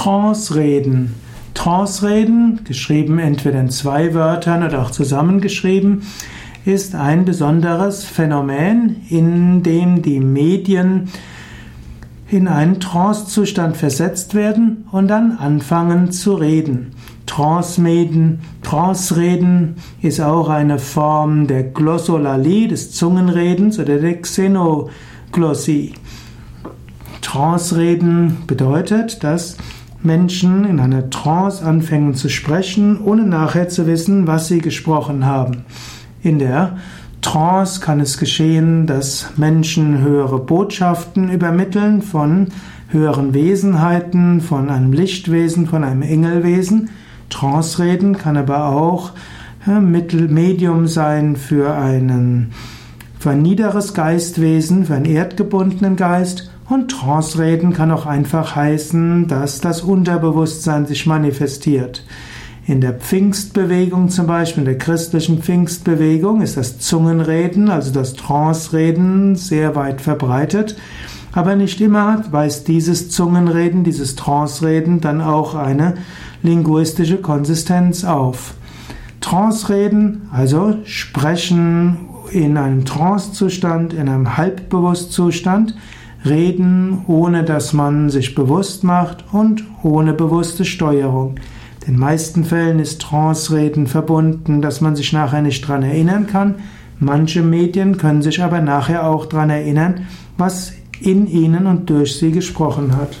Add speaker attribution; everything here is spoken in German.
Speaker 1: Trance-Reden. Trance-Reden, geschrieben entweder in zwei Wörtern oder auch zusammengeschrieben, ist ein besonderes Phänomen, in dem die Medien in einen Trance-Zustand versetzt werden und dann anfangen zu reden. Trance-Reden Trance ist auch eine Form der Glossolalie, des Zungenredens oder der Xenoglossie. Trance-Reden bedeutet, dass Menschen in einer Trance anfangen zu sprechen, ohne nachher zu wissen, was sie gesprochen haben. In der Trance kann es geschehen, dass Menschen höhere Botschaften übermitteln von höheren Wesenheiten, von einem Lichtwesen, von einem Engelwesen. Trance-Reden kann aber auch Mittel, Medium sein für einen für ein niederes Geistwesen, für einen erdgebundenen Geist und Trance-Reden kann auch einfach heißen, dass das Unterbewusstsein sich manifestiert. In der Pfingstbewegung zum Beispiel, in der christlichen Pfingstbewegung, ist das Zungenreden, also das Trance-Reden, sehr weit verbreitet. Aber nicht immer weist dieses Zungenreden, dieses Trance-Reden dann auch eine linguistische Konsistenz auf. Trance-Reden, also sprechen in einem Trance-Zustand, in einem Halbbewusstzustand, Reden, ohne dass man sich bewusst macht und ohne bewusste Steuerung. In den meisten Fällen ist Trance-Reden verbunden, dass man sich nachher nicht dran erinnern kann. Manche Medien können sich aber nachher auch dran erinnern, was in ihnen und durch sie gesprochen hat.